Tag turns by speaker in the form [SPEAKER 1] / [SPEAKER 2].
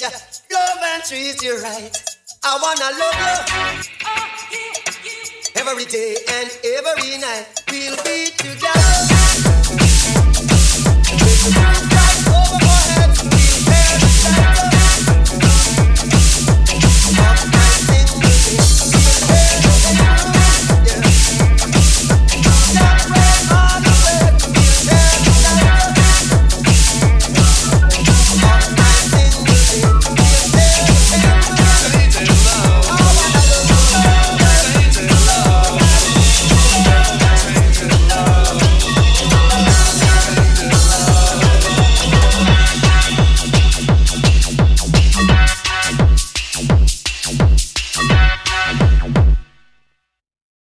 [SPEAKER 1] you, love and treat you right. I wanna love you every day and every night. We'll be together.